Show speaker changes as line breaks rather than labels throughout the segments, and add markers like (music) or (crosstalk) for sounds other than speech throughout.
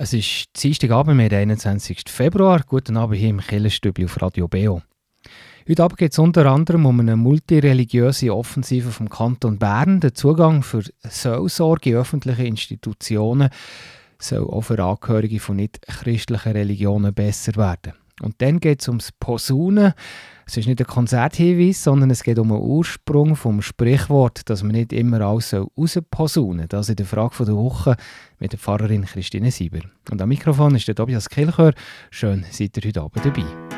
Es ist Dienstagabend, wir 21. Februar. Guten Abend hier im Killerstübli auf Radio Beo. Heute Abend geht es unter anderem um eine multireligiöse Offensive vom Kanton Bern. Der Zugang für Seelsorge in öffentliche Institutionen soll auch für Angehörige von nicht-christlichen Religionen besser werden. Und dann geht es ums Posaunen. Es ist nicht ein Konzerthinweis, sondern es geht um den Ursprung vom Sprichwort, dass man nicht immer alles rausposaunen soll. Das in der Frage der Woche mit der Pfarrerin Christine Sieber. Und am Mikrofon ist der Tobias Kilchör. Schön, seid ihr heute Abend dabei.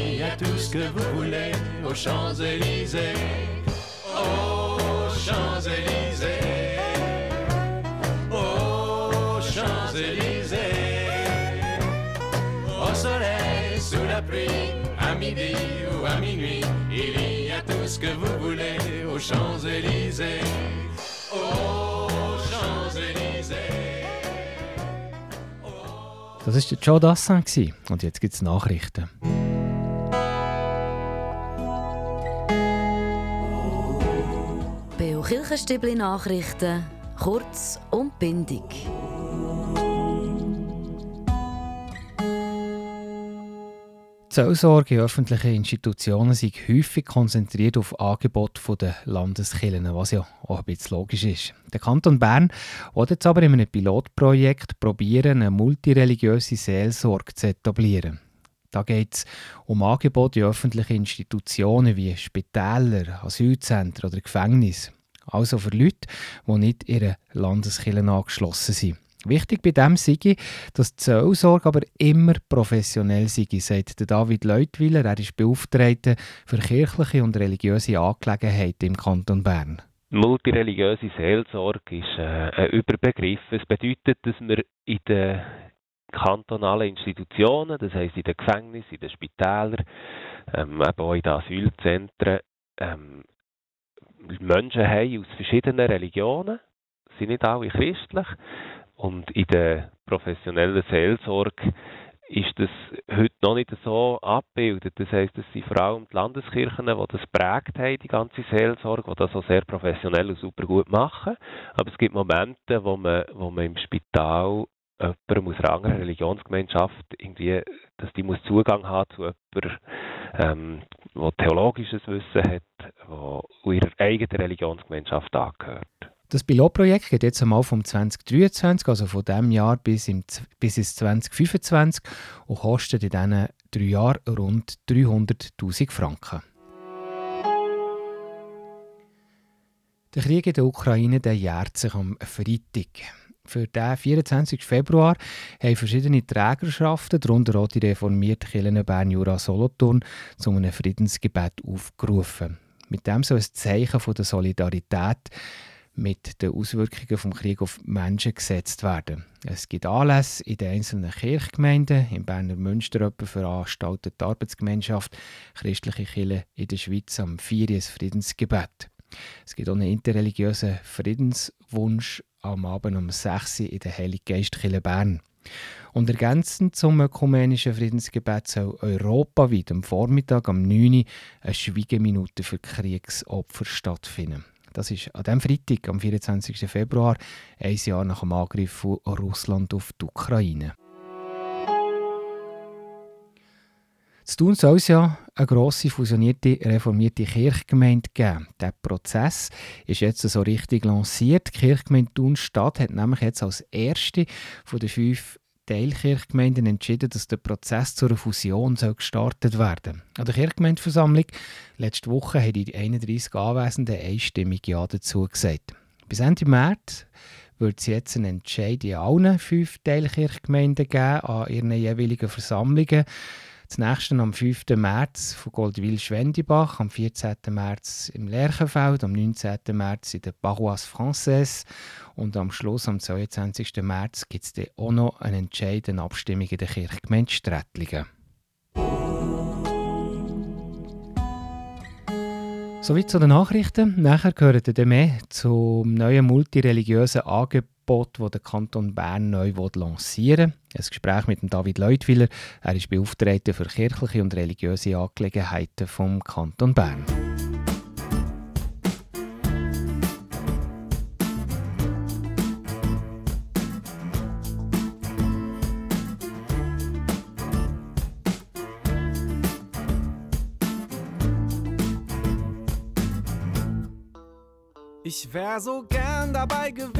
il y a tout ce que vous voulez aux Champs-Élysées. Aux Champs-Élysées, aux Champs-Élysées, au soleil, sous la pluie, à midi ou à minuit, il y a tout ce que vous voulez aux Champs-Élysées. Aux Champs-Élysées.
Das war der Joe gewesen. und jetzt gibt es Nachrichten.
Kirchenstübli Nachrichten, kurz und bindig.
Die Seelsorge in öffentlichen Institutionen sind häufig konzentriert auf Angebote der Landeskirchen, was ja auch ein bisschen logisch ist. Der Kanton Bern will jetzt aber in einem Pilotprojekt probieren, eine multireligiöse Seelsorge zu etablieren. Da geht es um Angebote in öffentlichen Institutionen wie Spitäler, Asylzentren oder Gefängnisse. Also für Leute, die nicht ihren Landeskirchen angeschlossen sind. Wichtig bei dem sei, dass die Seelsorge aber immer professionell sei, sagt David Leutwiler. Er ist Beauftragter für kirchliche und religiöse Angelegenheiten im Kanton Bern.
Multireligiöse Seelsorge ist äh, ein Überbegriff. Es bedeutet, dass wir in den kantonalen Institutionen, das heisst in den Gefängnissen, in den Spitälern, ähm, eben auch in den Asylzentren, ähm, Menschen haben aus verschiedenen Religionen, sind nicht alle christlich. Und in der professionellen Seelsorge ist das heute noch nicht so abgebildet. Das heisst, es sind vor allem die Landeskirchen, die das prägt haben, die ganze Seelsorge, die das auch sehr professionell und super gut machen. Aber es gibt Momente, wo man, wo man im Spital jemandem aus einer anderen Religionsgemeinschaft irgendwie, dass die muss Zugang haben zu jemandem, ähm, der theologisches Wissen hat, der ihrer eigenen Religionsgemeinschaft angehört.
Das Pilotprojekt geht jetzt einmal vom 2023, also von diesem Jahr bis, im, bis ins 2025 und kostet in diesen drei Jahren rund 300'000 Franken. Der Krieg in der Ukraine der jährt sich am Freitag. Für den 24. Februar haben verschiedene Trägerschaften, darunter auch die reformierte Kirche Bern Jura Solothurn, zu einem Friedensgebet aufgerufen. Mit dem soll ein Zeichen von der Solidarität mit den Auswirkungen des Krieges auf Menschen gesetzt werden. Es gibt Anlässe in den einzelnen Kirchgemeinden. Im Berner Münster veranstaltet die Arbeitsgemeinschaft Christliche Kirche in der Schweiz am 4. Friedensgebet. Es gibt auch einen interreligiösen Friedenswunsch am Abend um 6 Uhr in der Heiliggeistkirche Bern. Und ergänzend zum ökumenischen Friedensgebet soll europaweit am Vormittag am 9 Uhr eine Schweigeminute für Kriegsopfer stattfinden. Das ist an diesem Freitag, am 24. Februar, ein Jahr nach dem Angriff von Russland auf die Ukraine. Zu tun soll es ja eine grosse fusionierte reformierte Kirchgemeinde geben. Der Prozess ist jetzt so richtig lanciert. Die Kirchgemeinde Thun-Stadt hat nämlich jetzt als erste von den fünf Teilkirchgemeinden entschieden, dass der Prozess zur Fusion soll gestartet werden An der Kirchgemeindeversammlung letzte Woche haben die 31 Anwesenden einstimmig Ja dazu gesagt. Bis Ende März wird es jetzt einen Entscheid in allen fünf Teilkirchgemeinden geben an ihren jeweiligen Versammlungen. Das nächste am 5. März von Goldwil-Schwendibach, am 14. März im Lerchenfeld, am 19. März in der Paroisse Française und am Schluss, am 22. März, gibt es auch noch eine entscheidende Abstimmung in der Kirchgemeinde Strättlingen. Soweit zu den Nachrichten. Nachher gehört ihr mehr zum neuen multireligiösen Angebot Angebot, das der Kanton Bern neu lancieren will. Ein Gespräch mit David Leutwiler. Er ist Beauftragter für kirchliche und religiöse Angelegenheiten vom Kanton Bern.
Ich wär so gern dabei gewesen,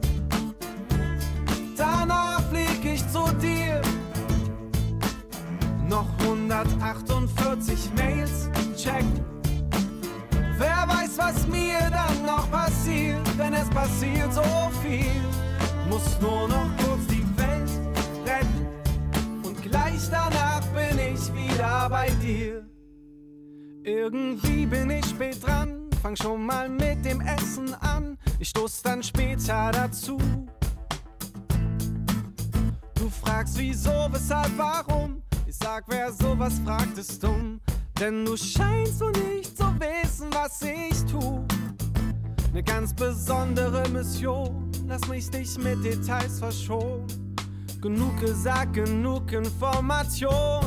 Danach flieg ich zu dir. Noch 148 Mails checken. Wer weiß, was mir dann noch passiert, denn es passiert so viel. Muss nur noch kurz die Welt retten. Und gleich danach bin ich wieder bei dir. Irgendwie bin ich spät dran, fang schon mal mit dem Essen an. Ich stoß dann später dazu. Du fragst wieso, weshalb, warum? Ich sag, wer sowas fragt, ist dumm. Denn du scheinst so nicht zu wissen, was ich tu. Ne ganz besondere Mission, lass mich dich mit Details verschonen. Genug gesagt, genug Information.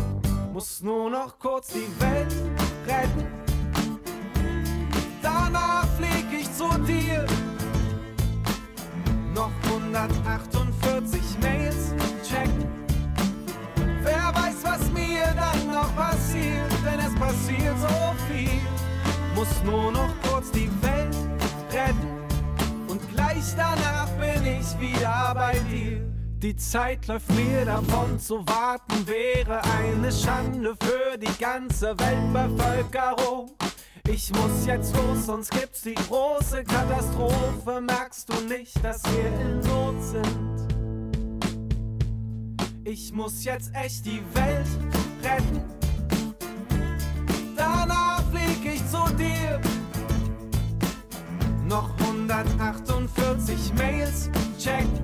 Muss nur noch kurz die Welt retten. Danach flieg ich zu dir noch 148 Mails noch passiert, denn es passiert so viel. Muss nur noch kurz die Welt retten und gleich danach bin ich wieder bei dir. Die Zeit läuft mir davon, zu warten wäre eine Schande für die ganze Weltbevölkerung. Ich muss jetzt los, sonst gibt's die große Katastrophe. Merkst du nicht, dass wir in Not sind? Ich muss jetzt echt die Welt retten. Danach flieg ich zu dir. Noch 148 Mails checken.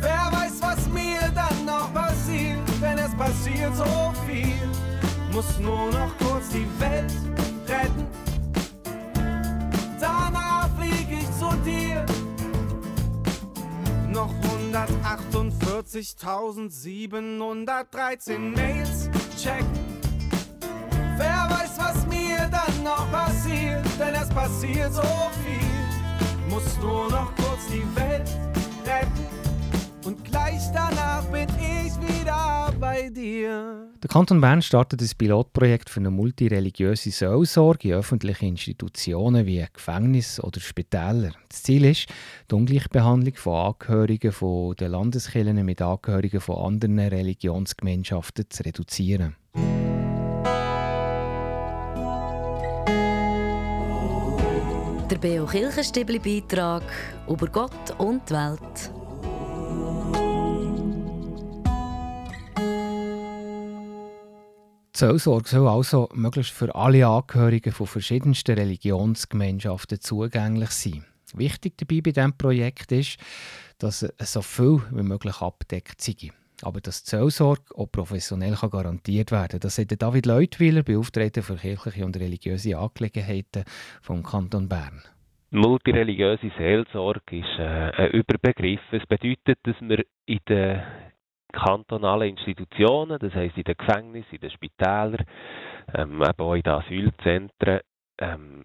Wer weiß, was mir dann noch passiert, wenn es passiert so viel. Muss nur noch kurz die Welt retten. Danach flieg ich zu dir. Noch 148.713 Mails checken. Wer weiß, was mir dann noch passiert, denn es passiert so viel. muss nur noch kurz die Welt retten. Und gleich danach bin ich wieder bei dir.
Der Kanton Bern startet ein Pilotprojekt für eine multireligiöse Seelsorge in öffentlichen Institutionen wie Gefängnissen oder Spitäler. Das Ziel ist, die Ungleichbehandlung von Angehörigen von den Landeskirchen mit Angehörigen von anderen Religionsgemeinschaften zu reduzieren.
Der Beo Kirchenstibli Beitrag über Gott und die Welt.
Die Seelsorge soll also möglichst für alle Angehörigen von verschiedensten Religionsgemeinschaften zugänglich sein. Wichtig dabei bei diesem Projekt ist, dass es so viel wie möglich abdeckt sei. Aber dass die Seelsorge auch professionell garantiert werden kann. Das sagt David Leutwiler, Beauftragter für kirchliche und religiöse Angelegenheiten vom Kanton Bern.
Multireligiöse Seelsorge ist äh, ein Überbegriff. Es bedeutet, dass wir in den kantonalen Institutionen, das heisst in den Gefängnissen, in den Spitälern, ähm, eben auch in den Asylzentren, ähm,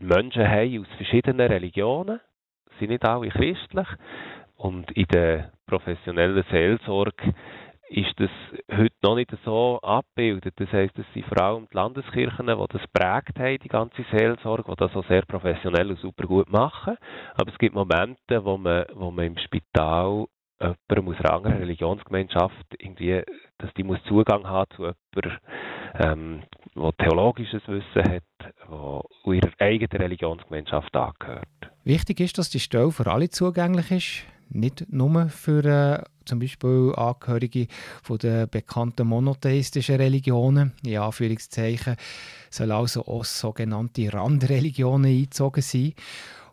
Menschen haben aus verschiedenen Religionen, sind nicht alle christlich. Und in der professionellen Seelsorge ist das heute noch nicht so abgebildet. Das heisst, es sind vor allem die Landeskirchen, die das prägt haben, die ganze Seelsorge, die das auch sehr professionell und super gut machen. Aber es gibt Momente, wo man, wo man im Spital jemandem aus einer anderen Religionsgemeinschaft irgendwie, dass die muss Zugang haben zu jemandem, ähm, der theologisches Wissen hat, der ihrer eigenen Religionsgemeinschaft angehört.
Wichtig ist, dass die Stelle für alle zugänglich ist, nicht nur für äh, zum Beispiel Angehörige von den bekannten monotheistischen Religionen, in Anführungszeichen, soll also auch sogenannte Randreligionen eingezogen sein.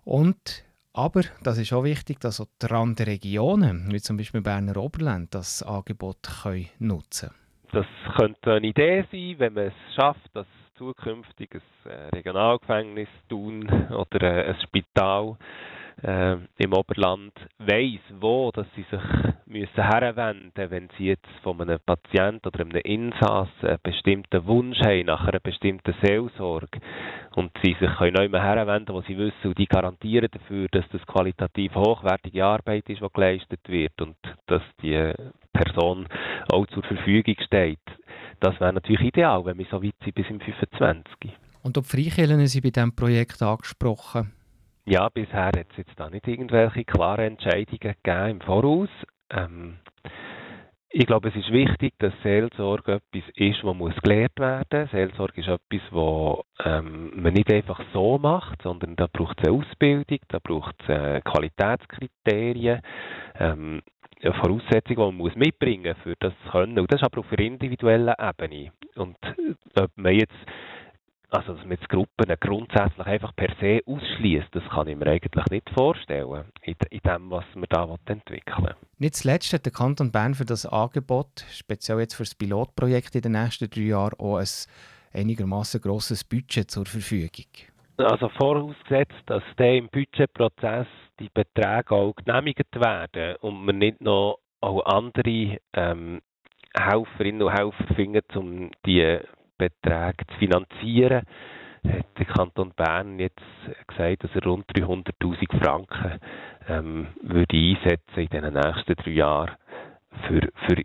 Und aber das ist auch wichtig, dass auch die Randregionen, wie zum Beispiel Berner Oberland, das Angebot können nutzen
können. Das könnte eine Idee sein, wenn man es schafft, dass zukünftig ein äh, Regionalgefängnis tun oder äh, ein Spital äh, im Oberland weiss, wo dass sie sich (laughs) müssen herwenden wenn sie jetzt von einem Patienten oder einem Insass einen bestimmten Wunsch haben nach einer bestimmten Seelsorge und sie sich können neu herwenden, wo sie wissen und die garantieren dafür, dass das qualitativ hochwertige Arbeit ist, die geleistet wird und dass die Person auch zur Verfügung steht. Das wäre natürlich ideal, wenn wir so weit sind bis im 25.
Und ob Freikirchen sind bei diesem Projekt angesprochen?
Ja, bisher hat es jetzt da nicht irgendwelche klaren Entscheidungen gegeben im Voraus. Ähm, ich glaube, es ist wichtig, dass Seelsorge etwas ist, was muss gelehrt werden. Seelsorge ist etwas, was ähm, man nicht einfach so macht, sondern da braucht es eine Ausbildung, da braucht es äh, Qualitätskriterien, ähm, eine Voraussetzung, die man muss mitbringen muss, für das zu können. Und das ist aber auf einer individuellen Ebene. Und äh, ob man jetzt also, dass man jetzt Gruppen grundsätzlich einfach per se ausschließt, das kann ich mir eigentlich nicht vorstellen, in, in dem, was man da entwickeln will.
Nicht zuletzt hat der Kanton Bern für das Angebot, speziell jetzt für das Pilotprojekt in den nächsten drei Jahren, auch ein einigermaßen grosses Budget zur Verfügung.
Also vorausgesetzt, dass der im Budgetprozess die Beträge auch genehmigt werden und man nicht noch auch andere ähm, Helferinnen und Helfer finden, um die Beträge zu finanzieren, hat der Kanton Bern jetzt gesagt, dass er rund 300.000 Franken ähm, würde einsetzen in den nächsten drei Jahren für, für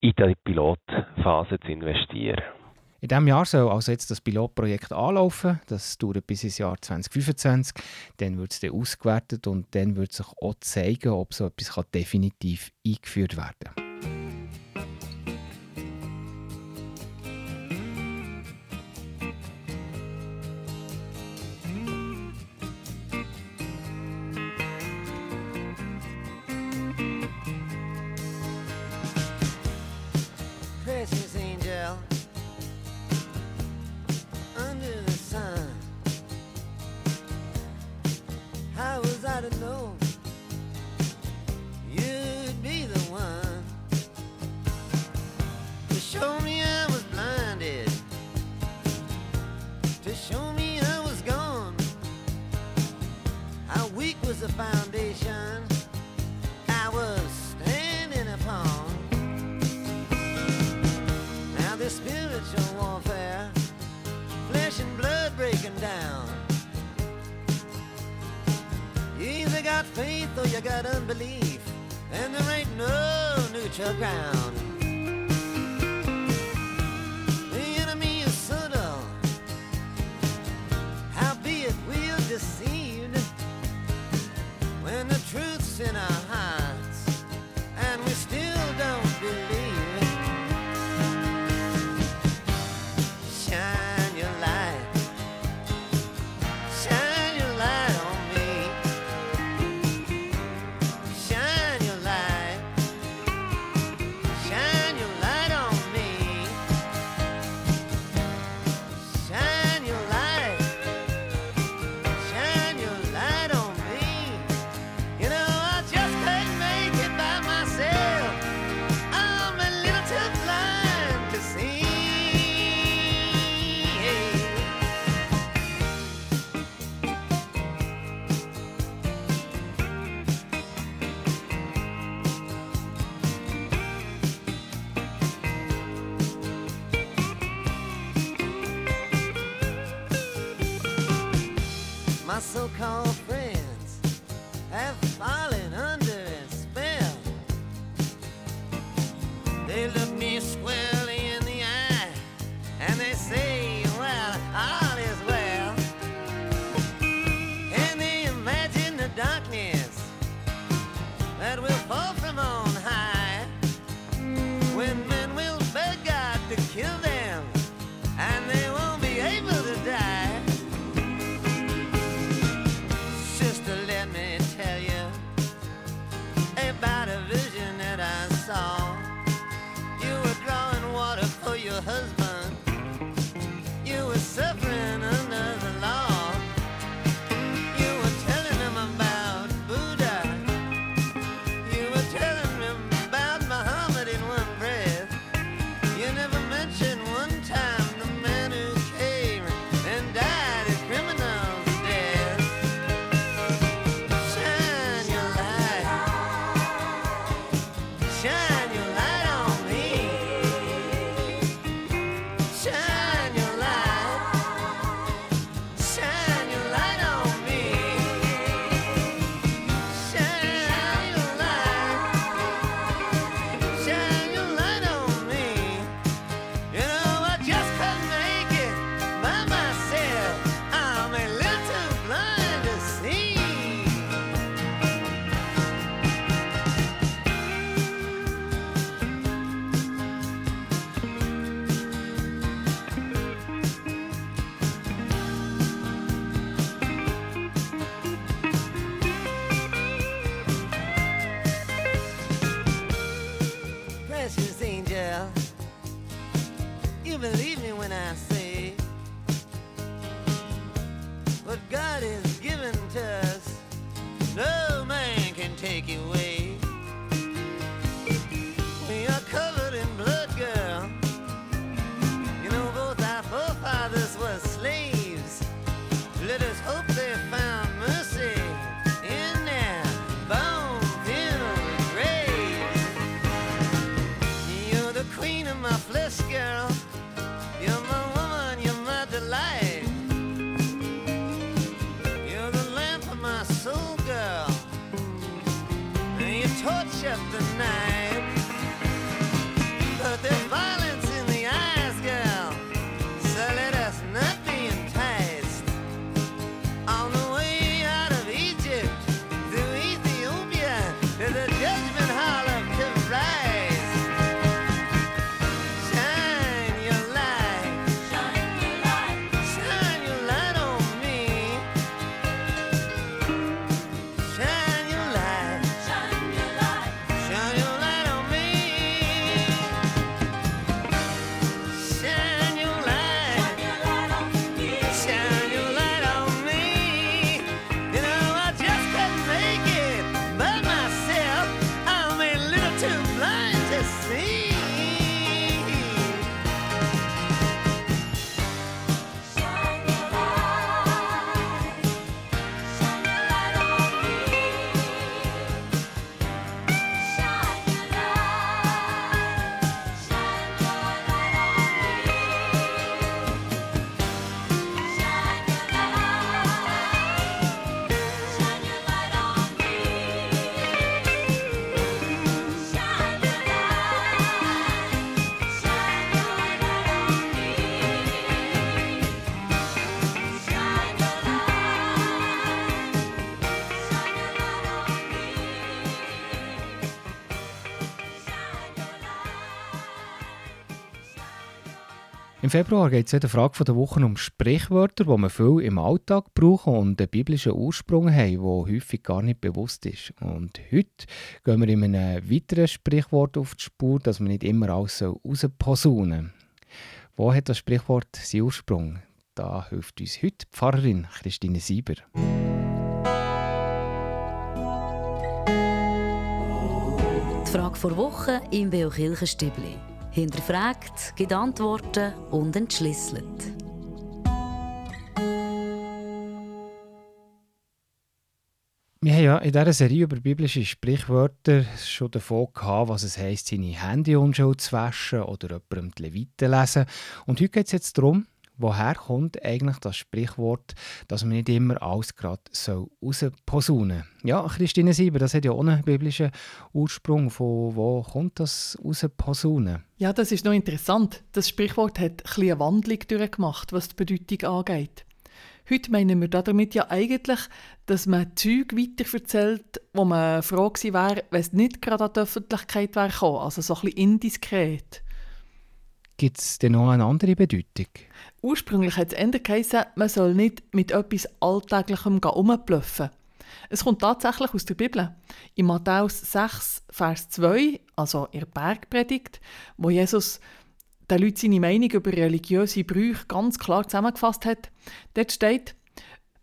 in die Pilotphase zu investieren.
In diesem Jahr soll also jetzt das Pilotprojekt anlaufen. Das dauert bis ins Jahr 2025. Dann wird es dann ausgewertet und dann wird sich auch zeigen, ob so etwas definitiv eingeführt werden kann.
You torch up the night.
Februar geht es in der Frage der Woche um Sprichwörter, die man viel im Alltag brauchen und einen biblischen Ursprung haben, der häufig gar nicht bewusst ist. Und heute gehen wir in einem weiteren Sprichwort auf die Spur, dass man nicht immer alles rausposaunen soll. Wo hat das Sprichwort seinen Ursprung? Da hilft uns heute die Pfarrerin Christine Sieber.
Die Frage vor Woche im Beo Kirchenstübli hinterfragt, gibt Antworten und entschlüsselt.
Wir haben ja in dieser Serie über biblische Sprichwörter schon davon gehabt, was es heisst, seine Hände unschuld zu waschen oder jemandem die Leviten lesen. Und heute geht es jetzt darum, woher kommt eigentlich das Sprichwort, dass man nicht immer alles gerade rausposaunen soll? Ja, Christine Sieber, das hat ja auch einen biblischen Ursprung. Von wo kommt das rausposaunen?
Ja, das ist noch interessant. Das Sprichwort hat ein eine Wandlung durchgemacht, was die Bedeutung angeht. Heute meinen wir damit ja eigentlich, dass man Zeug weiterverzählt, wo man froh gewesen wäre, wenn es nicht gerade an die Öffentlichkeit wäre gekommen. Also so ein bisschen indiskret.
Gibt es denn noch eine andere Bedeutung?
Ursprünglich hat es eher geheißen, man soll nicht mit etwas Alltäglichem rumblöffen. Es kommt tatsächlich aus der Bibel. In Matthäus 6, Vers 2, also in der Bergpredigt, wo Jesus den Leuten seine Meinung über religiöse Brüche ganz klar zusammengefasst hat, dort steht,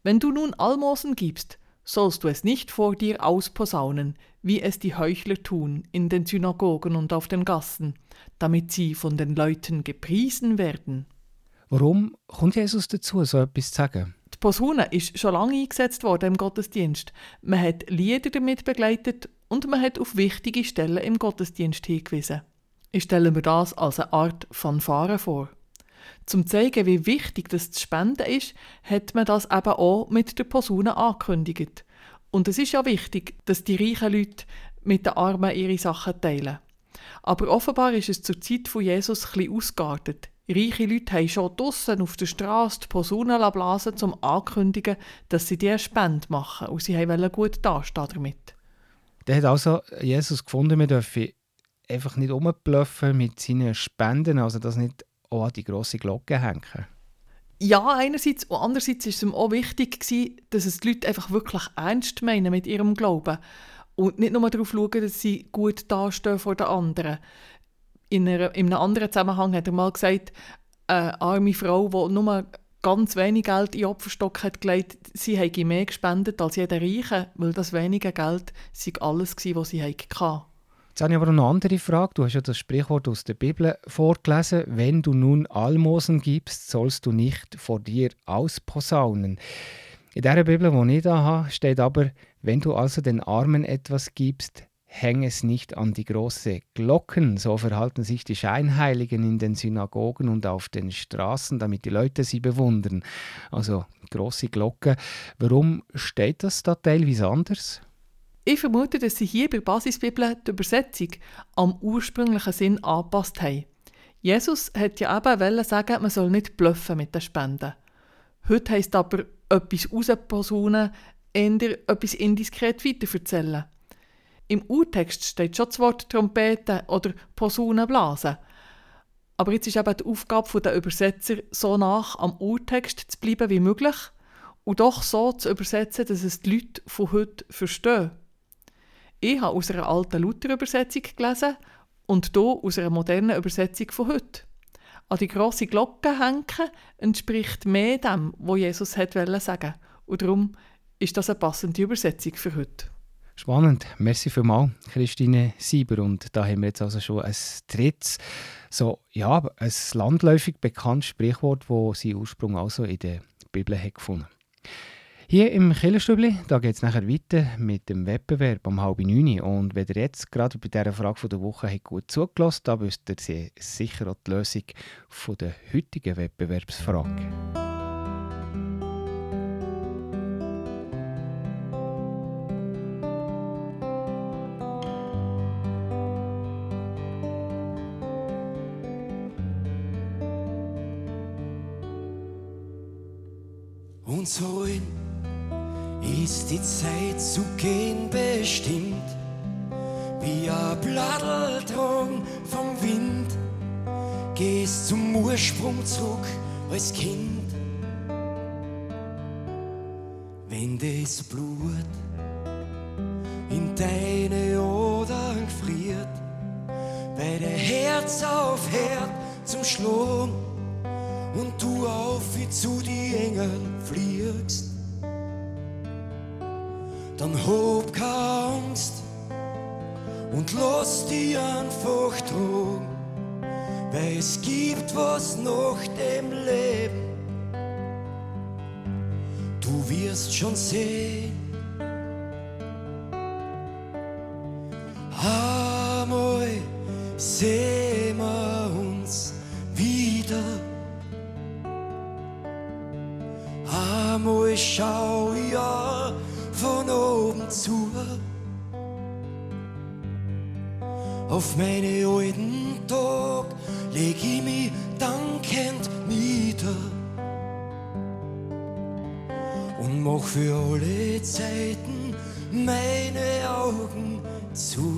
wenn du nun Almosen gibst, sollst du es nicht vor dir ausposaunen, wie es die Heuchler tun in den Synagogen und auf den Gassen, damit sie von den Leuten gepriesen werden.
Warum kommt Jesus dazu, so etwas zu sagen?
Die Posaune ist schon lange eingesetzt worden im Gottesdienst. Man hat Lieder damit begleitet und man hat auf wichtige Stellen im Gottesdienst hingewiesen. Ich stelle mir das als eine Art Fanfare vor. Zum zeigen, wie wichtig das zu spenden ist, hat man das eben auch mit der Posaune angekündigt. Und es ist ja wichtig, dass die reichen Leute mit den Armen ihre Sachen teilen. Aber offenbar ist es zur Zeit von Jesus etwas ausgeartet. Reiche Leute haben schon draussen auf der Straße die Posaune blasen, um anzukündigen, dass sie diese Spende machen. Und sie wollten gut dastehen damit.
Der hat also Jesus gefunden, wir dürfen einfach nicht rumbluffen mit seinen Spenden, also das nicht auch an die grosse Glocke hängen?
Ja, einerseits. Und andererseits war es ihm auch wichtig, dass es die Leute einfach wirklich ernst meinen mit ihrem Glauben. Und nicht nur darauf schauen, dass sie gut dastehen vor den anderen. In, einer, in einem anderen Zusammenhang hat er mal gesagt, eine arme Frau, die nur ganz wenig Geld in den Opferstock hat gelegt, sie habe mehr gespendet als jeder Reiche, weil das wenige Geld sei alles war, was sie hatte.
Jetzt habe ich aber noch eine andere Frage. Du hast ja das Sprichwort aus der Bibel vorgelesen. Wenn du nun Almosen gibst, sollst du nicht vor dir ausposaunen. In der Bibel, die ich da habe, steht aber, wenn du also den Armen etwas gibst, häng es nicht an die große Glocken. So verhalten sich die Scheinheiligen in den Synagogen und auf den Straßen, damit die Leute sie bewundern. Also große Glocke. Warum steht das da teilweise anders?
Ich vermute, dass sie hier bei der Basisbibel die Übersetzung am ursprünglichen Sinn angepasst haben. Jesus hat ja eben sagen, man soll nicht bluffen mit den Spenden. Heute heisst aber etwas rausposaunen, eher etwas indiskret weiterverzählen. Im Urtext steht schon das Wort Trompete oder Posaunen blasen. Aber jetzt ist eben die Aufgabe der Übersetzer, so nach am Urtext zu bleiben wie möglich und doch so zu übersetzen, dass es die Leute von heute verstehen. Ich habe aus einer alten Luther-Übersetzung gelesen und hier aus einer modernen Übersetzung von heute. An die grosse Glocke hängen entspricht mehr dem, was Jesus hat sagen Und darum ist das eine passende Übersetzung für heute.
Spannend. Merci vielmals, Christine Sieber. Und da haben wir jetzt also schon ein drittes, so, ja, ein landläufig bekanntes Sprichwort, das seinen Ursprung also in der Bibel hat gefunden hier im Killerstübli, da geht es nachher weiter mit dem Wettbewerb um halb neun. Und wenn ihr jetzt gerade bei dieser Frage der Woche habt gut zugelassen dann wisst ihr sicher auch die Lösung der heutigen Wettbewerbsfrage.
Und so in ist die Zeit zu gehen bestimmt, wie ein Blattl vom Wind.
Gehst zum Ursprung zurück als Kind. Wenn das Blut in deine Adern friert, weil der Herz aufhört zum Schlagen und du auf wie zu die Engeln fliegst, dann hab keine Angst und lass dich einfach tragen, weil es gibt was nach dem Leben. Du wirst schon sehen. Auf meine alten Tag leg ich mich dankend nieder und mach für alle Zeiten meine Augen zu.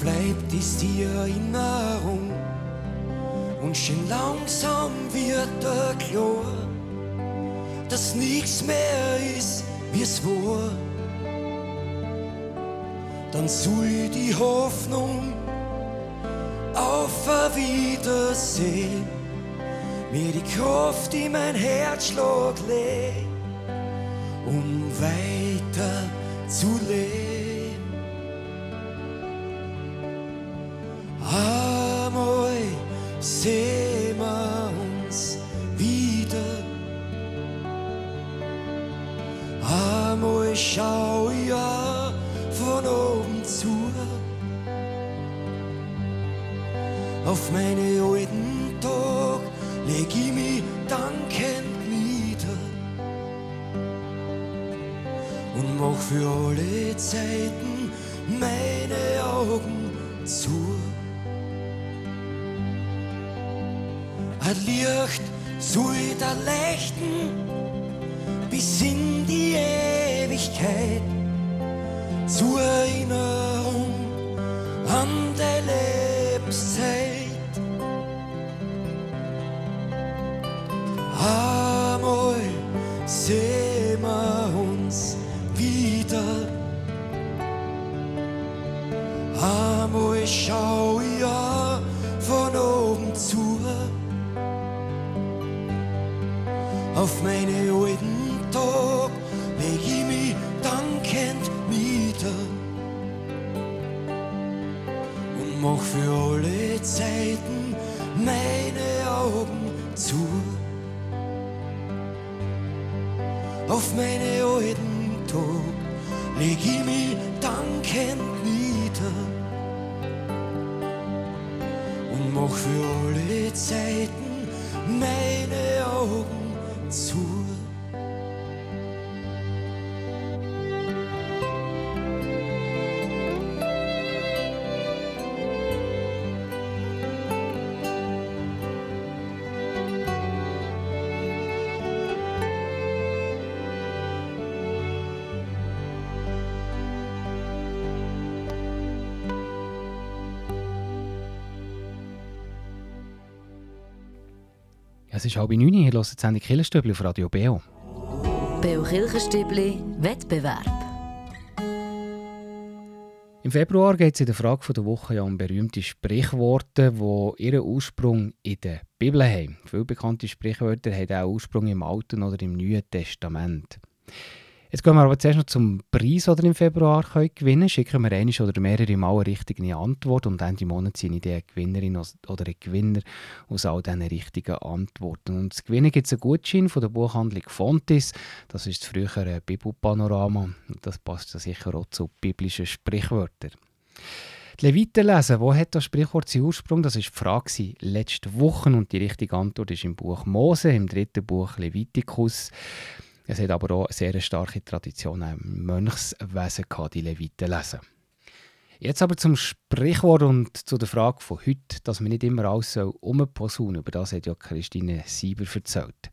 Bleibt, ist die Erinnerung. Und schon langsam wird er klar, dass nichts mehr ist, wie es war. Dann soll die Hoffnung auf ein Wiedersehen mir die Kraft in mein Herzschlag legt, um weiter zu leben. Sehen wir uns wieder. Einmal schau auch von oben zu. Auf meine alten Tag leg ich mich dankend nieder und mach für alle Zeiten meine Augen zu. Ein Licht soll da leuchten bis in die Ewigkeit zur Erinnerung an die Lebenszeit. Meine Augen zu.
Es ist halb neun, ihr hört die Sendung Killerstübli auf Radio Beo.
Beo Kirchenstübli Wettbewerb.
Im Februar geht es in der Frage der Woche ja um berühmte Sprichworte, die ihren Ursprung in der Bibel haben. Viele bekannte Sprichwörter haben auch Ursprung im Alten oder im Neuen Testament. Jetzt gehen wir aber zuerst noch zum Preis, den ihr im Februar könnt gewinnen könnt. Schicken wir eine oder mehrere Mal eine richtige Antwort und Ende Monat sind die Gewinnerin oder ein Gewinner aus all diesen richtigen Antworten. Und das Gewinnen gibt es einen Gutschein von der Buchhandlung Fontis. Das ist das frühere Bibelpanorama. Das passt ja sicher auch zu biblischen Sprichwörtern. Die Leviten lesen, wo hat das Sprichwort seinen Ursprung? Das war die Frage letzte Woche und die richtige Antwort ist im Buch Mose, im dritten Buch Levitikus. Es hat aber auch eine sehr starke Tradition im Mönchswesen gehabt, die Leviten lesen. Jetzt aber zum Sprichwort und zu der Frage von heute, dass man nicht immer alles umposaunen Über das hat ja Christine Sieber erzählt.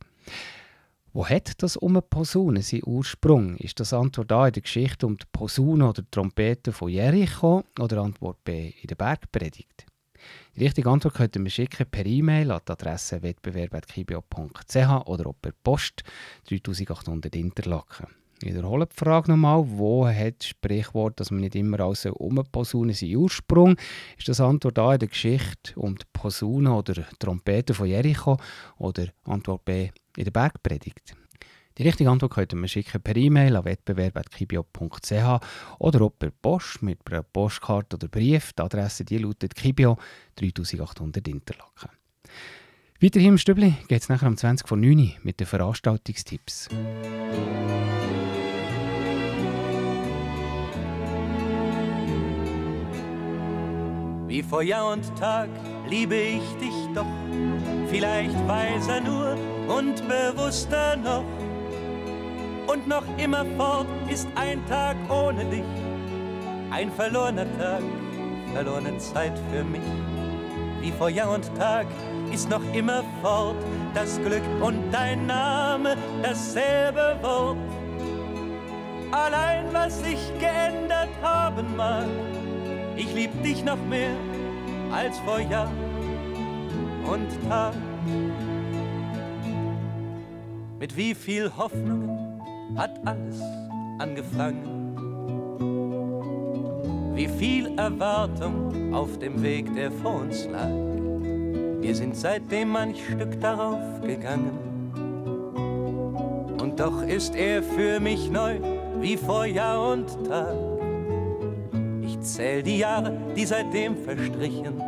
Wo hat das Umposaunen seinen Ursprung? Ist das Antwort A in der Geschichte um die Posaune oder die Trompete von Jericho oder Antwort B in der Bergpredigt? Die richtige Antwort könnt ihr schicken per E-Mail an die Adresse wettbewerb.kibio.ch oder per Post 3800 Interlaken. Ich wiederhole die Frage nochmal. Wo hat das Sprichwort, dass man nicht immer alles umposaunen seinen Ursprung? Ist das Antwort A in der Geschichte die Posaune oder Trompete von Jericho oder Antwort B in der Bergpredigt? Die richtige Antwort könnt ihr schicken per E-Mail an wettbewerb.kibio.ch oder auch per Post mit einer Postkarte oder Brief. Die Adresse die lautet Kibio 3800 Interlaken. Weiterhin im Stübli geht es nachher um 20 vor 9 Uhr mit den Veranstaltungstipps.
Wie vor Jahr und Tag liebe ich dich doch, vielleicht weiser nur und bewusster noch und noch immer fort ist ein Tag ohne dich. Ein verlorener Tag, verlorene Zeit für mich. Wie vor Jahr und Tag ist noch immer fort das Glück und dein Name dasselbe Wort. Allein was sich geändert haben mag, ich lieb dich noch mehr als vor Jahr und Tag. Mit wie viel Hoffnungen hat alles angefangen. Wie viel Erwartung auf dem Weg, der vor uns lag. Wir sind seitdem manch Stück darauf gegangen. Und doch ist er für mich neu, wie vor Jahr und Tag. Ich zähl die Jahre, die seitdem verstrichen,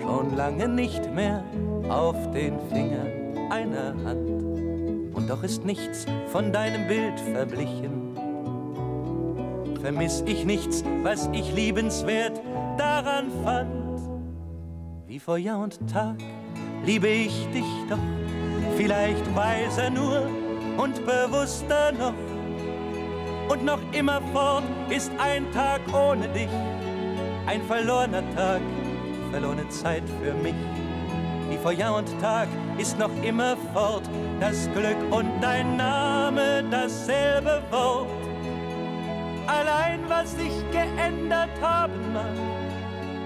schon lange nicht mehr auf den Fingern einer Hand doch ist nichts von deinem Bild verblichen. Vermiss ich nichts, was ich liebenswert daran fand. Wie vor Jahr und Tag liebe ich dich doch, vielleicht weiser nur und bewusster noch. Und noch immer fort ist ein Tag ohne dich, ein verlorener Tag, verlorene Zeit für mich. Wie vor Jahr und Tag ist noch immer fort das Glück und dein Name dasselbe Wort. Allein was sich geändert haben mag,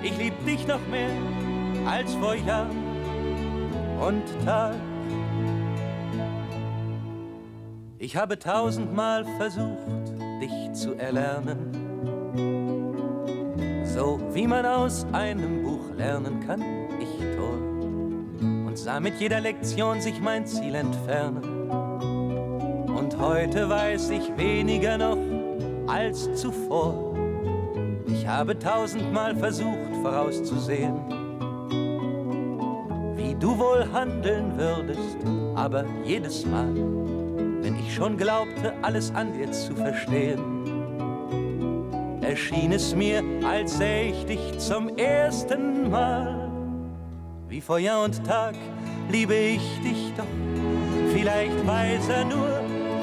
ich lieb dich noch mehr als vor Jahr und Tag. Ich habe tausendmal versucht, dich zu erlernen, so wie man aus einem Buch lernen kann sah mit jeder Lektion sich mein Ziel entfernen. Und heute weiß ich weniger noch als zuvor. Ich habe tausendmal versucht vorauszusehen, wie du wohl handeln würdest, aber jedes Mal, wenn ich schon glaubte, alles an dir zu verstehen, erschien es mir, als sähe ich dich zum ersten Mal. Wie vor Jahr und Tag liebe ich dich doch, vielleicht weiser nur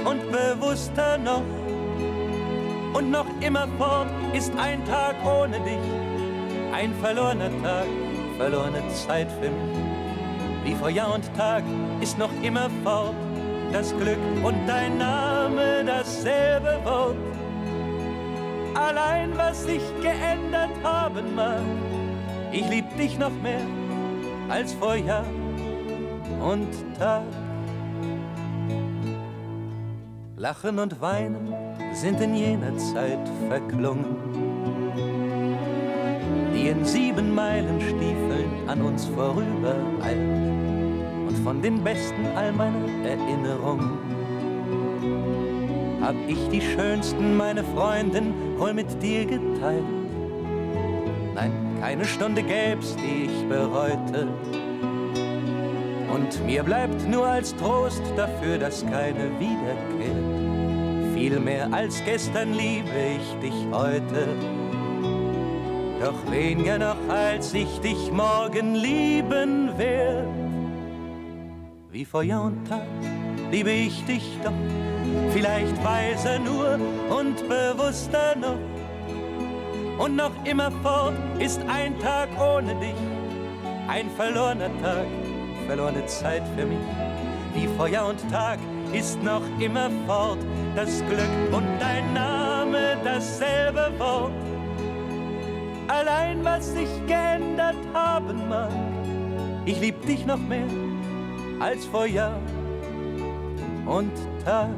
und bewusster noch. Und noch immer fort ist ein Tag ohne dich, ein verlorener Tag, verlorene Zeit für mich. Wie vor Jahr und Tag ist noch immer fort das Glück und dein Name dasselbe Wort. Allein was sich geändert haben mag, ich lieb dich noch mehr als vor Jahr und Tag. Lachen und Weinen sind in jener Zeit verklungen, die in sieben Meilen Stiefeln an uns vorübereilt und von den besten all meiner Erinnerungen hab ich die schönsten, meine Freundin, wohl mit dir geteilt. Nein, keine Stunde gäb's, die ich bereute. Und mir bleibt nur als Trost dafür, dass keine wiederkehrt. Viel mehr als gestern liebe ich dich heute. Doch weniger noch als ich dich morgen lieben werd. Wie vor Jahr und Tag liebe ich dich doch, vielleicht weiser nur und bewusster noch und noch immer fort ist ein Tag ohne dich. Ein verlorener Tag, verlorene Zeit für mich. Wie Feuer und Tag ist noch immer fort, das Glück und dein Name dasselbe Wort. Allein was sich geändert haben mag, ich lieb dich noch mehr als vor Jahr und Tag.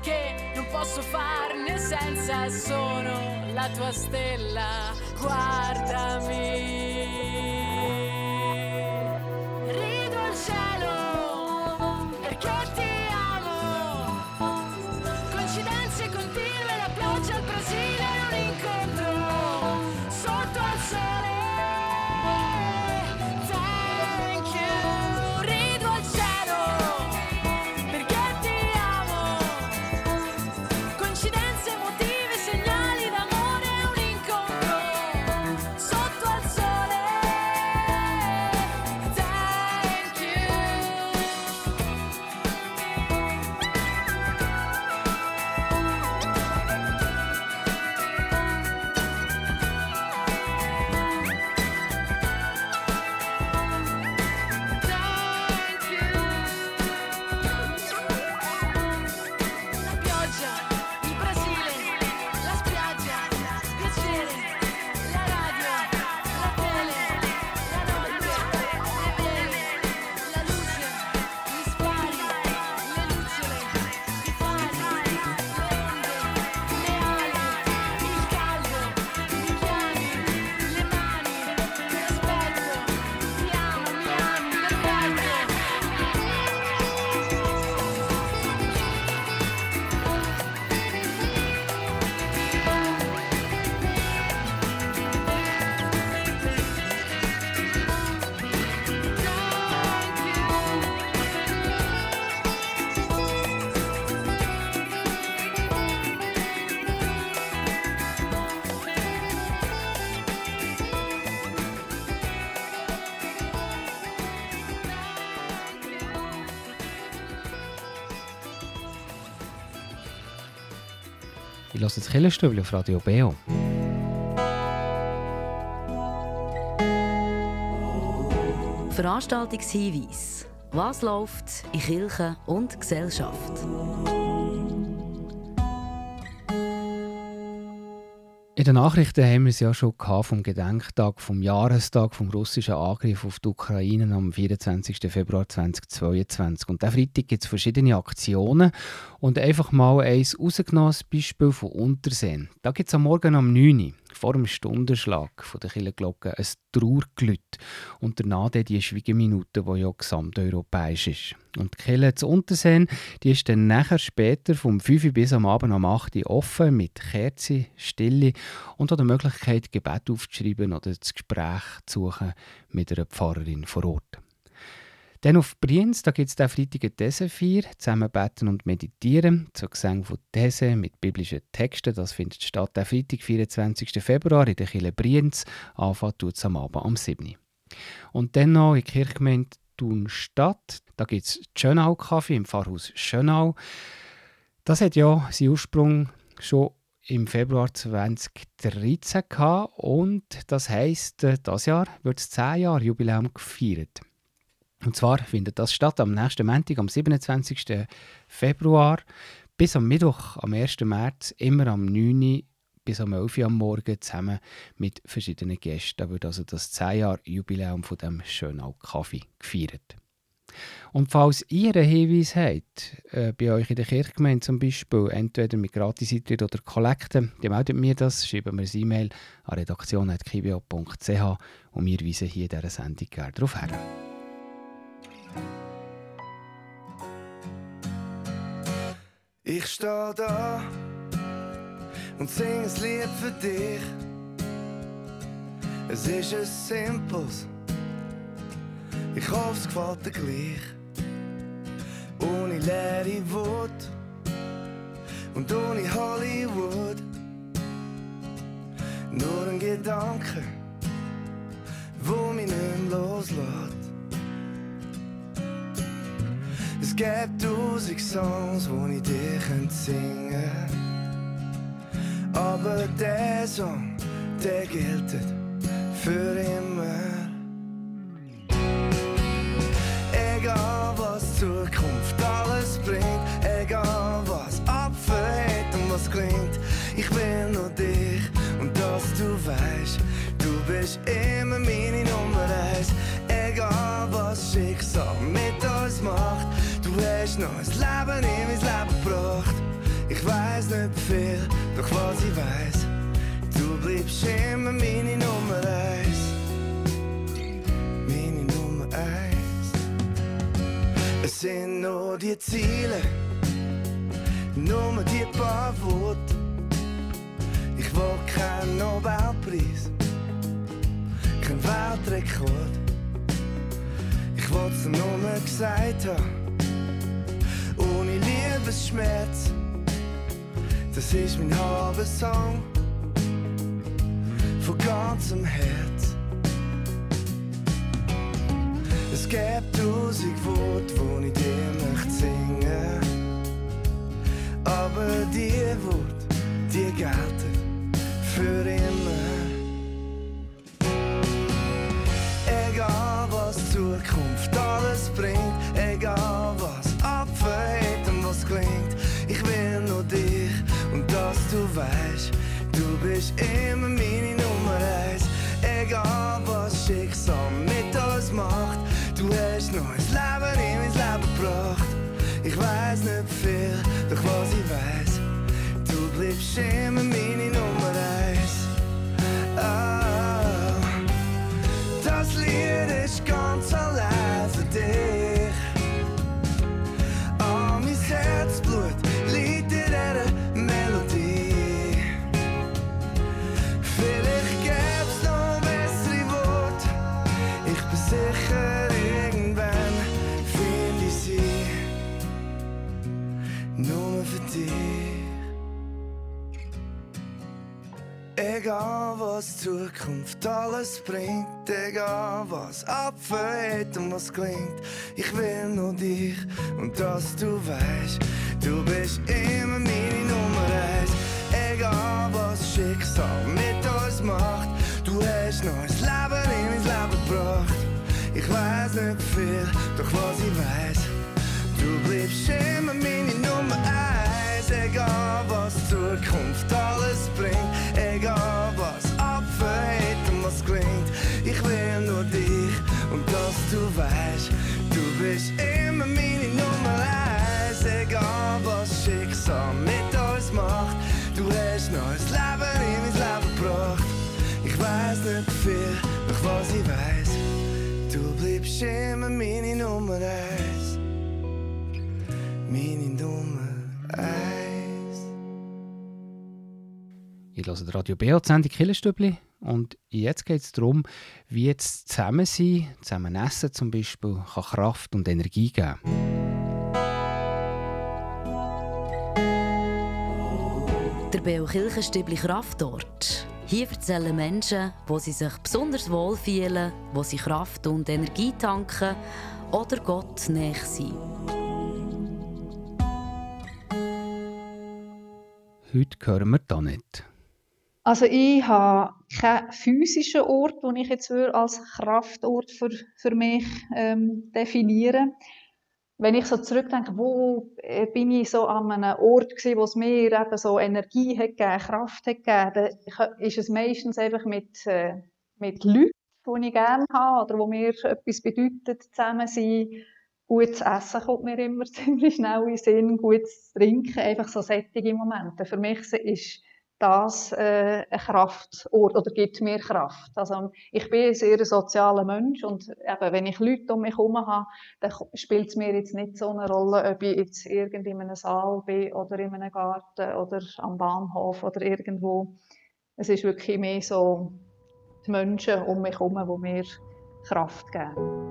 che non posso farne senza, sono la tua stella, guardami.
das jetzt Killerstübli Radio Beo.
Veranstaltungshinweis. Was läuft in Kirche und Gesellschaft?
Den Nachrichten haben wir es ja schon vom Gedenktag, vom Jahrestag vom russischen Angriff auf die Ukraine am 24. Februar 2022. Und diesen Freitag gibt es verschiedene Aktionen und einfach mal ein rausgenommenes Beispiel von Unterseen. Da gibt es am Morgen um 9 Uhr vor dem Stundenschlag von der Kirchenglocke ein Trauergelüt und danach die Schweigeminute, die ja gesamteuropäisch ist. Und die Kirche zu Unterseen, die ist dann nachher später vom 5 Uhr bis am Abend um 8 Uhr offen mit Kerze, Stille und auch der Möglichkeit, Gebet aufzuschreiben oder das Gespräch zu suchen mit einer Pfarrerin vor Ort. Dann auf Brienz, da gibt es den Freitag eine These-Feier, zusammen beten und meditieren, zur Gesang von These mit biblischen Texten. Das findet statt der Freitag, 24. Februar in der Kirche Brienz. Anfang tut es am Abend am 7. Und dann noch in der Kirchgemeinde Thunstadt, da gibt es Schönau-Kaffee im Pfarrhaus Schönau. Das hat ja seinen Ursprung schon im Februar 2013 gehabt und das heisst, äh, das Jahr wird es 10 Jahre Jubiläum gefeiert. Und zwar findet das statt am nächsten Montag, am 27. Februar, bis am Mittwoch, am 1. März, immer am 9. Uhr bis am 11 Uhr am Morgen zusammen mit verschiedenen Gästen. Da wird also das 10 Jahre Jubiläum von dem Schönau Kaffee gefeiert. Und falls ihr einen Hinweis habt, äh, bei euch in der Kirchgemeinde zum Beispiel, entweder mit Gratiseintritt oder Kollekten, dann meldet mir das, schreibt mir ein E-Mail an redaktion.kibio.ch und wir weisen hier in dieser Sendung gerne darauf hin.
Ich stehe da und sing ein Lied für dich. Es ist ein simples, ich hoffe, es gefällt dir gleich. Ohne leere Wut und ohne Hollywood. Nur ein Gedanke, wo mich nicht loslässt. Es gibt tausend Songs, wo ich dir könnte singen Aber der Song, der gilt für immer. Egal was Zukunft alles bringt, egal was abfällt und was klingt, ich will nur dich und dass du weißt, du bist immer hast noch ein Leben in mein Leben gebracht. Ich weiß nicht viel, doch was ich weiß, du bleibst immer meine Nummer eins. Meine Nummer eins. Es sind nur die Ziele, nur die paar Worte. Ich will keinen Nobelpreis, kein Weltrekord. Ich wollt's dir nur gesagt haben, Liebesschmerz. Das ist mein halber Song, von ganzem Herz. Es gibt tausend Worte, wo ich dir möchte singen. Aber die Worte, die gelten für immer. Egal was Zukunft alles bringt, egal was abfällt was klingt, ich will nur dich und dass du weißt, du bist immer meine Nummer eins. Egal was Schicksal mit uns macht, du hast ein Leben in mein Leben gebracht. Ich weiß nicht viel, doch was ich weiß, du bleibst immer meine Nummer eins. Oh. Das Lied ist ganz allein was Zukunft alles bringt, egal was abfällt und was klingt, ich will nur dich und dass du weißt, du bist immer meine Nummer eins. Egal was Schicksal mit uns macht, du hast ein Leben in mein Leben gebracht. Ich weiß nicht viel, doch was ich weiß, du bleibst immer meine Nummer eins. Egal was Zukunft alles bringt, weißt, du bist immer meine Nummer eins. Egal was Schicksal mit uns macht, du hast neues Leben in mein Leben gebracht. Ich weiß nicht viel, doch was ich weiß, du bleibst immer meine Nummer eins. Meine Nummer eins.
Ich höre Radio BH, die Sendung Killerstübli. Und jetzt geht es darum, wie jetzt zusammen sein, zusammen essen zum Beispiel, kann Kraft und Energie geben.
Der Beo Kirchenstübli Kraftort. Hier erzählen Menschen, wo sie sich besonders wohl fühlen, wo sie Kraft und Energie tanken oder Gott näher sind.
Heute hören wir das nicht.
Also ich habe keinen physischen Ort, den ich jetzt als Kraftort für, für mich ähm, definieren Wenn ich so zurückdenke, wo äh, bin ich so an einem Ort gewesen, wo es mir eben so Energie hat gegeben, Kraft hat gegeben, dann ist es meistens einfach mit, äh, mit Leuten, die ich gerne habe oder wo mir etwas bedeutet, zusammen sein. Gutes Essen kommt mir immer (laughs) ziemlich schnell in den Sinn, gutes Trinken, einfach so sättige Momente. Für mich ist das äh, ein Kraftort oder gibt mir Kraft. Also ich bin ein sehr sozialer Mensch und eben, wenn ich Leute um mich herum habe, dann spielt es mir jetzt nicht so eine Rolle, ob ich jetzt irgendwie in einem Saal bin oder in einem Garten oder am Bahnhof oder irgendwo. Es ist wirklich mehr so die Menschen um mich herum, die mir Kraft geben.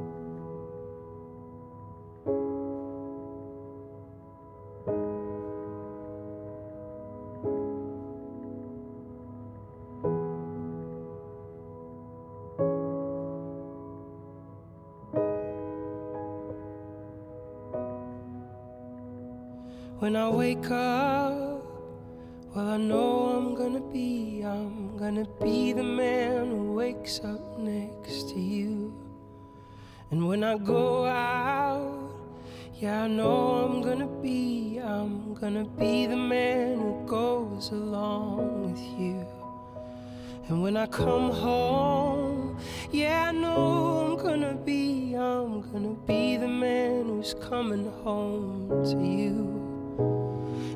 Be the man who's coming home to you.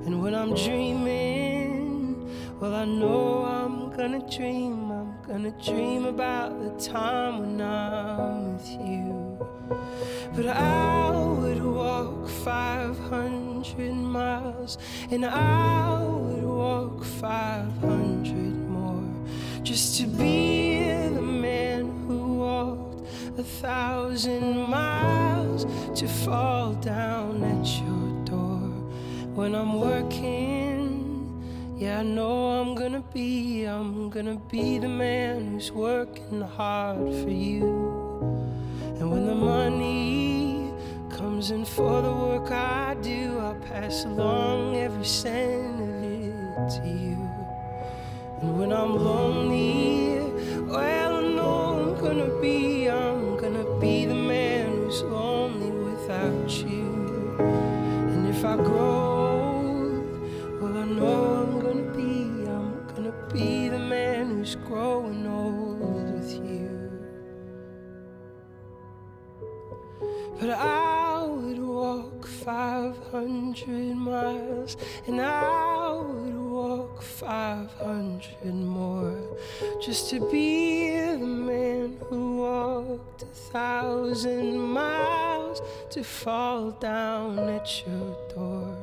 And when I'm dreaming, well, I know I'm gonna dream. I'm gonna dream about the time when I'm with you. But I would walk 500 miles, and I would walk 500 more just to be the man a thousand miles to fall down at your door when I'm working. Yeah, I know I'm gonna be, I'm gonna be the man who's working hard for you. And when the money comes in for the work I do, I'll pass along every cent of it to you. And when I'm lonely, well, I know I'm gonna be, I'm who's lonely without you. And if I grow old, well, I know I'm gonna be, I'm gonna be the man who's growing old with you. But I would walk 500 miles, and I would walk 500 more just to be the man who walked a thousand miles to fall down at your door.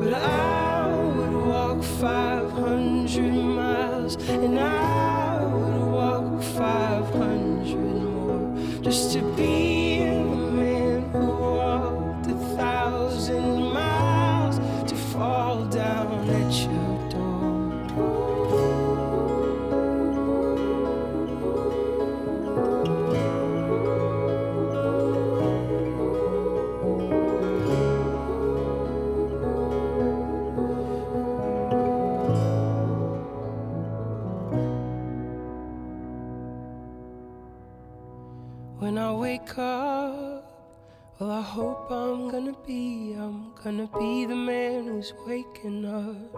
But I would walk 500 miles, and I would walk 500 more just to be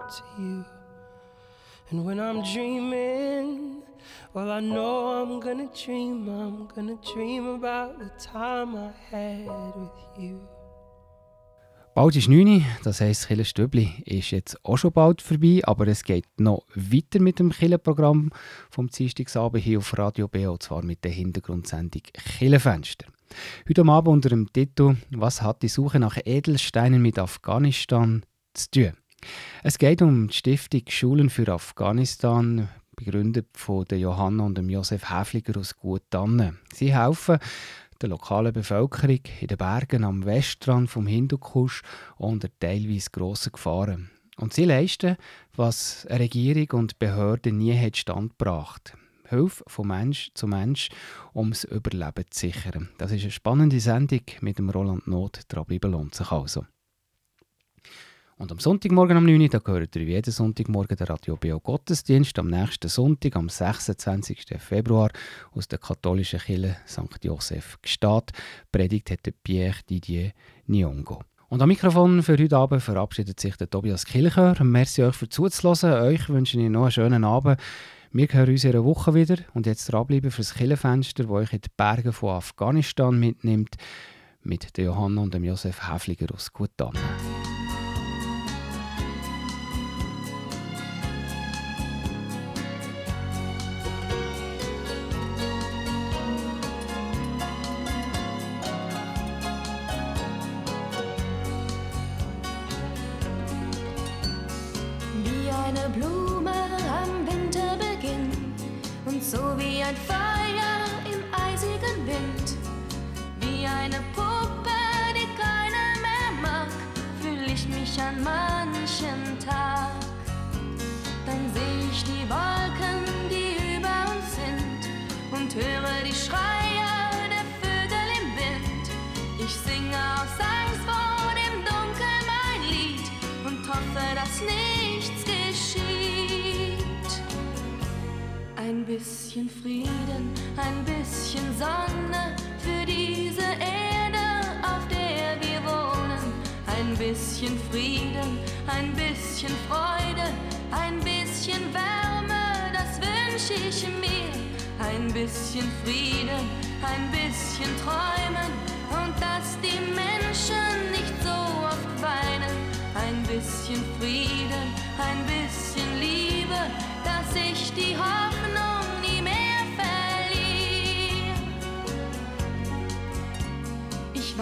to you. And when I'm dreaming, well, I know I'm gonna dream, I'm gonna dream about the time I had with you.
Bald ist 9 Uhr, das heisst, das Killenstübli ist jetzt auch schon bald vorbei, aber es geht noch weiter mit dem Killenprogramm vom Dienstagsabend hier auf Radio B, und zwar mit der Hintergrundsendung Killenfenster. Heute Abend unter dem Titel «Was hat die Suche nach Edelsteinen mit Afghanistan zu tun?» Es geht um die Stiftung Schulen für Afghanistan, begründet von Johanna und Josef Häfliger aus Gutanne. Sie helfen der lokalen Bevölkerung in den Bergen am Westrand vom Hindukusch unter teilweise grossen Gefahren. Und sie leisten, was eine Regierung und Behörden nie hat standgebracht. Hilfe von Mensch zu Mensch, um das Überleben zu sichern. Das ist eine spannende Sendung mit dem Roland Not. Dranbleiben lohnt sich also. Und am Sonntagmorgen um 9 Uhr, da gehört ihr jeden Sonntagmorgen der Radio BO Gottesdienst. Am nächsten Sonntag, am 26. Februar, aus der katholischen Kirche St. Josef Gstaad, predigt hat Pierre Didier Nyongo. Und am Mikrofon für heute Abend verabschiedet sich der Tobias Kilcher. Merci euch für zuzuhören. Euch wünsche ich noch einen schönen Abend. Wir hören uns in einer Woche wieder und jetzt dranbleiben für das Killenfenster, das euch in die Berge von Afghanistan mitnimmt, mit der Johanna und dem Josef Häfliger aus Gutanne.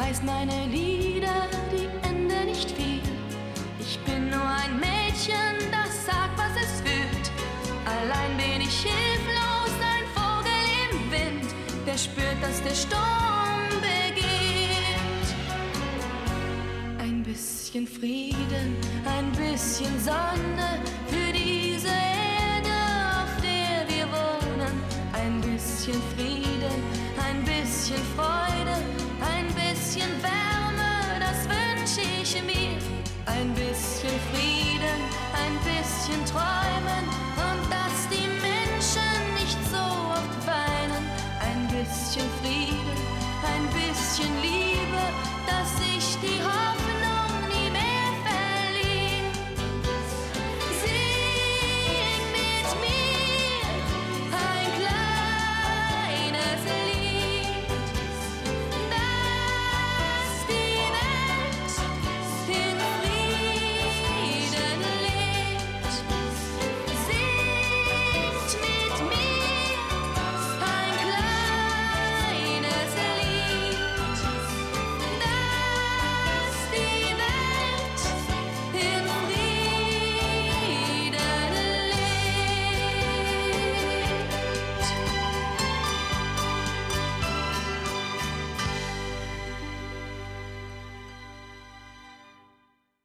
Weiß meine Lieder, die enden nicht viel. Ich bin nur ein Mädchen, das sagt, was es fühlt. Allein bin ich hilflos, ein Vogel im Wind, der spürt, dass der Sturm beginnt. Ein bisschen Frieden, ein bisschen Sonne für diese Erde, auf der wir wohnen. Ein bisschen Frieden, ein bisschen Freude bisschen Träumen